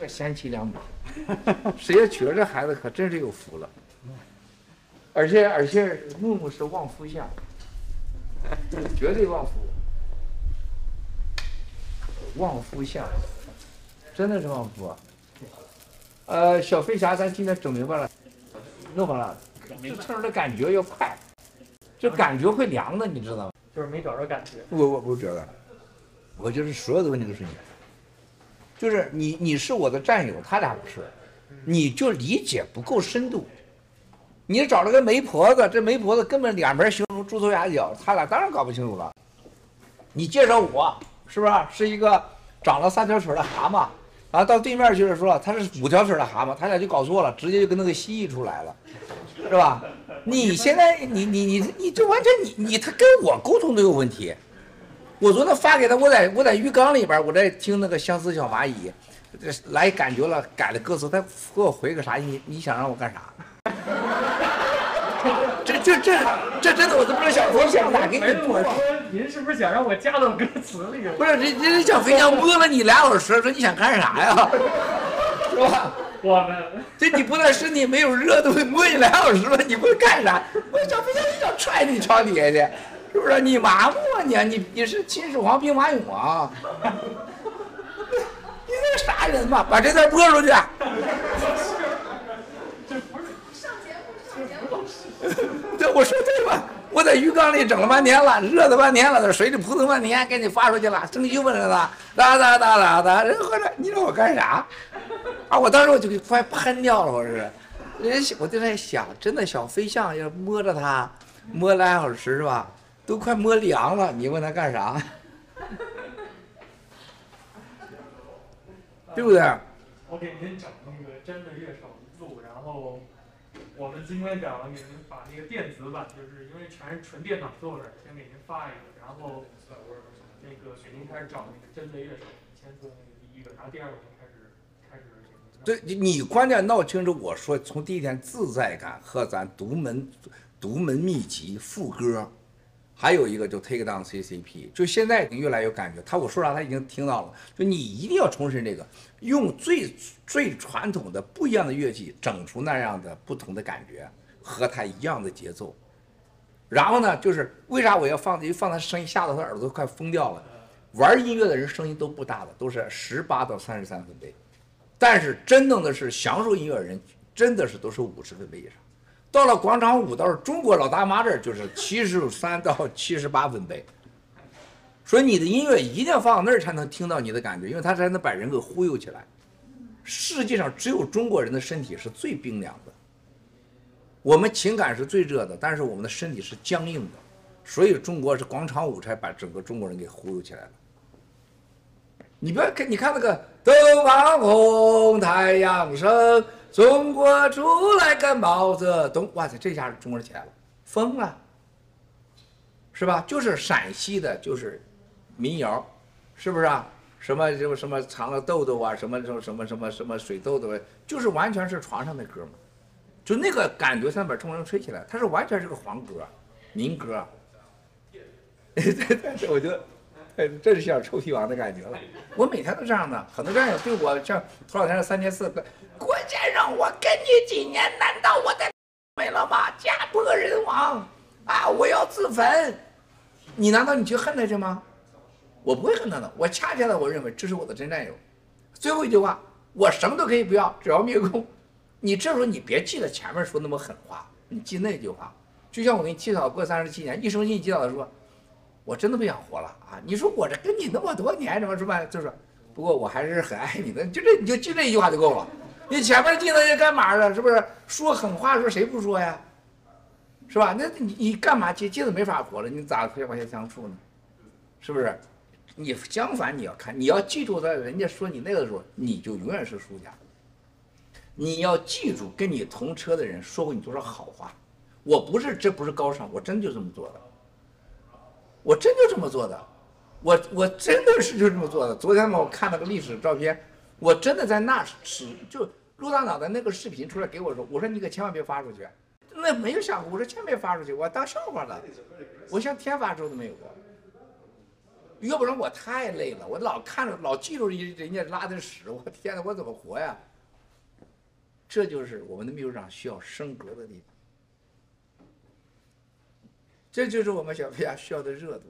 这个贤妻良母，谁要娶了这孩子，可真是有福了。而且而且木木是旺夫相，绝对旺夫，旺夫相，真的是旺夫。呃，小飞侠，咱今天整明白了，弄完了，这车上的感觉要快，这感觉会凉的，你知道吗？就是没找着感觉。我我不觉得，我就是所有的问题都是你，就是你你是我的战友，他俩不是，你就理解不够深度。你找了个媒婆子，这媒婆子根本两边形容猪头鸭脚，他俩当然搞不清楚了。你介绍我，是不是是一个长了三条腿的蛤蟆？然后到对面去了，说他是五条腿的蛤蟆，他俩就搞错了，直接就跟那个蜥蜴出来了，是吧？你现在你你你你这完全你你他跟我沟通都有问题。我昨天发给他，我在我在浴缸里边，我在听那个相思小蚂蚁，这来感觉了，改了歌词，他给我回个啥？你你想让我干啥？这这这这真的我都不知道小飞象咋给你播的。您是不是想让我加到歌词里？不是，这这小飞象摸了你俩小时，说你想干啥呀？是吧？我们 这你不但身体没有热度，摸你俩小时了，你不干啥？我小飞象就想踹你床底下去，是不是？你麻木你？你你是秦始皇兵马俑啊？你那个啥人嘛？把这段播出去。对，我说对吧？我在鱼缸里整了半天了，热了半天了，在水里扑腾半天，给你发出去了，生气不人了，哒哒哒哒哒，人喝着，你让我干啥？啊！我当时我就快喷掉了，我是，人我就在想，真的小飞象要摸着它，摸两小时是吧？都快摸凉了，你问他干啥？对不对？我给您整那个真的乐手录，然后。我们今天讲了，给您把那个电子版，就是因为全是纯电脑做的，先给您发一个，然后那个给您开始找那个真的乐手，先做那个第一个，然后第二个就开始开始。对，你关键闹清楚，我说从第一天自在感和咱独门独门秘籍副歌。还有一个就 take down CCP，就现在越来越感觉他我说啥他已经听到了，就你一定要重申这个，用最最传统的不一样的乐器整出那样的不同的感觉，和他一样的节奏。然后呢，就是为啥我要放一放他声音吓得他耳朵快疯掉了？玩音乐的人声音都不大的，都是十八到三十三分贝，但是真正的是享受音乐人，真的是都是五十分贝以上。到了广场舞，到了中国老大妈这儿就是七十三到七十八分贝，所以你的音乐一定要放到那儿才能听到你的感觉，因为它才能把人给忽悠起来。世界上只有中国人的身体是最冰凉的，我们情感是最热的，但是我们的身体是僵硬的，所以中国是广场舞才把整个中国人给忽悠起来了。你不要看，你看那个东方红，太阳升。中国出来个毛泽东，哇塞，这下中国人起来了，疯了，是吧？就是陕西的，就是民谣，是不是啊？什么什么什么藏了豆豆啊，什么什么什么什么什么水豆豆，就是完全是床上的歌嘛，就那个感觉，上面中国人吹起来，它是完全是个黄歌，民歌。但是我觉得，这是像臭屁王的感觉了。我每天都这样的，很多战友对我像头两天三千四。郭先生，我跟你几年，难道我的没了吗？家破人亡啊！我要自焚，你难道你去恨他去吗？我不会恨他的，我恰恰的我认为这是我的真战友。最后一句话，我什么都可以不要，只要灭共。你这时候你别记得前面说那么狠话，你记那句话。就像我给你祈祷过三十七年，一生气祈祷的说，我真的不想活了啊！你说我这跟你那么多年，怎么说？就是，不过我还是很爱你的，就这你就记这一句话就够了。你前面记那些干嘛的？是不是说狠话？的时候谁不说呀？是吧？那你你干嘛记？记着没法活了，你咋和谐相处呢？是不是？你相反你要看，你要记住，在人家说你那个的时候，你就永远是输家。你要记住，跟你同车的人说过你多少好话。我不是，这不是高尚，我真就这么做的。我真就这么做的，我我真的是就这么做的。昨天嘛，我看了个历史照片，我真的在那时就。陆大脑的那个视频出来给我说，我说你可千万别发出去，那没有想过，我说千万别发出去，我当笑话了，我向天发咒都没有过。要不然我太累了，我老看着老记住人人家拉的屎，我天哪，我怎么活呀？这就是我们的秘书长需要升格的地方，这就是我们小飞侠需要的热度。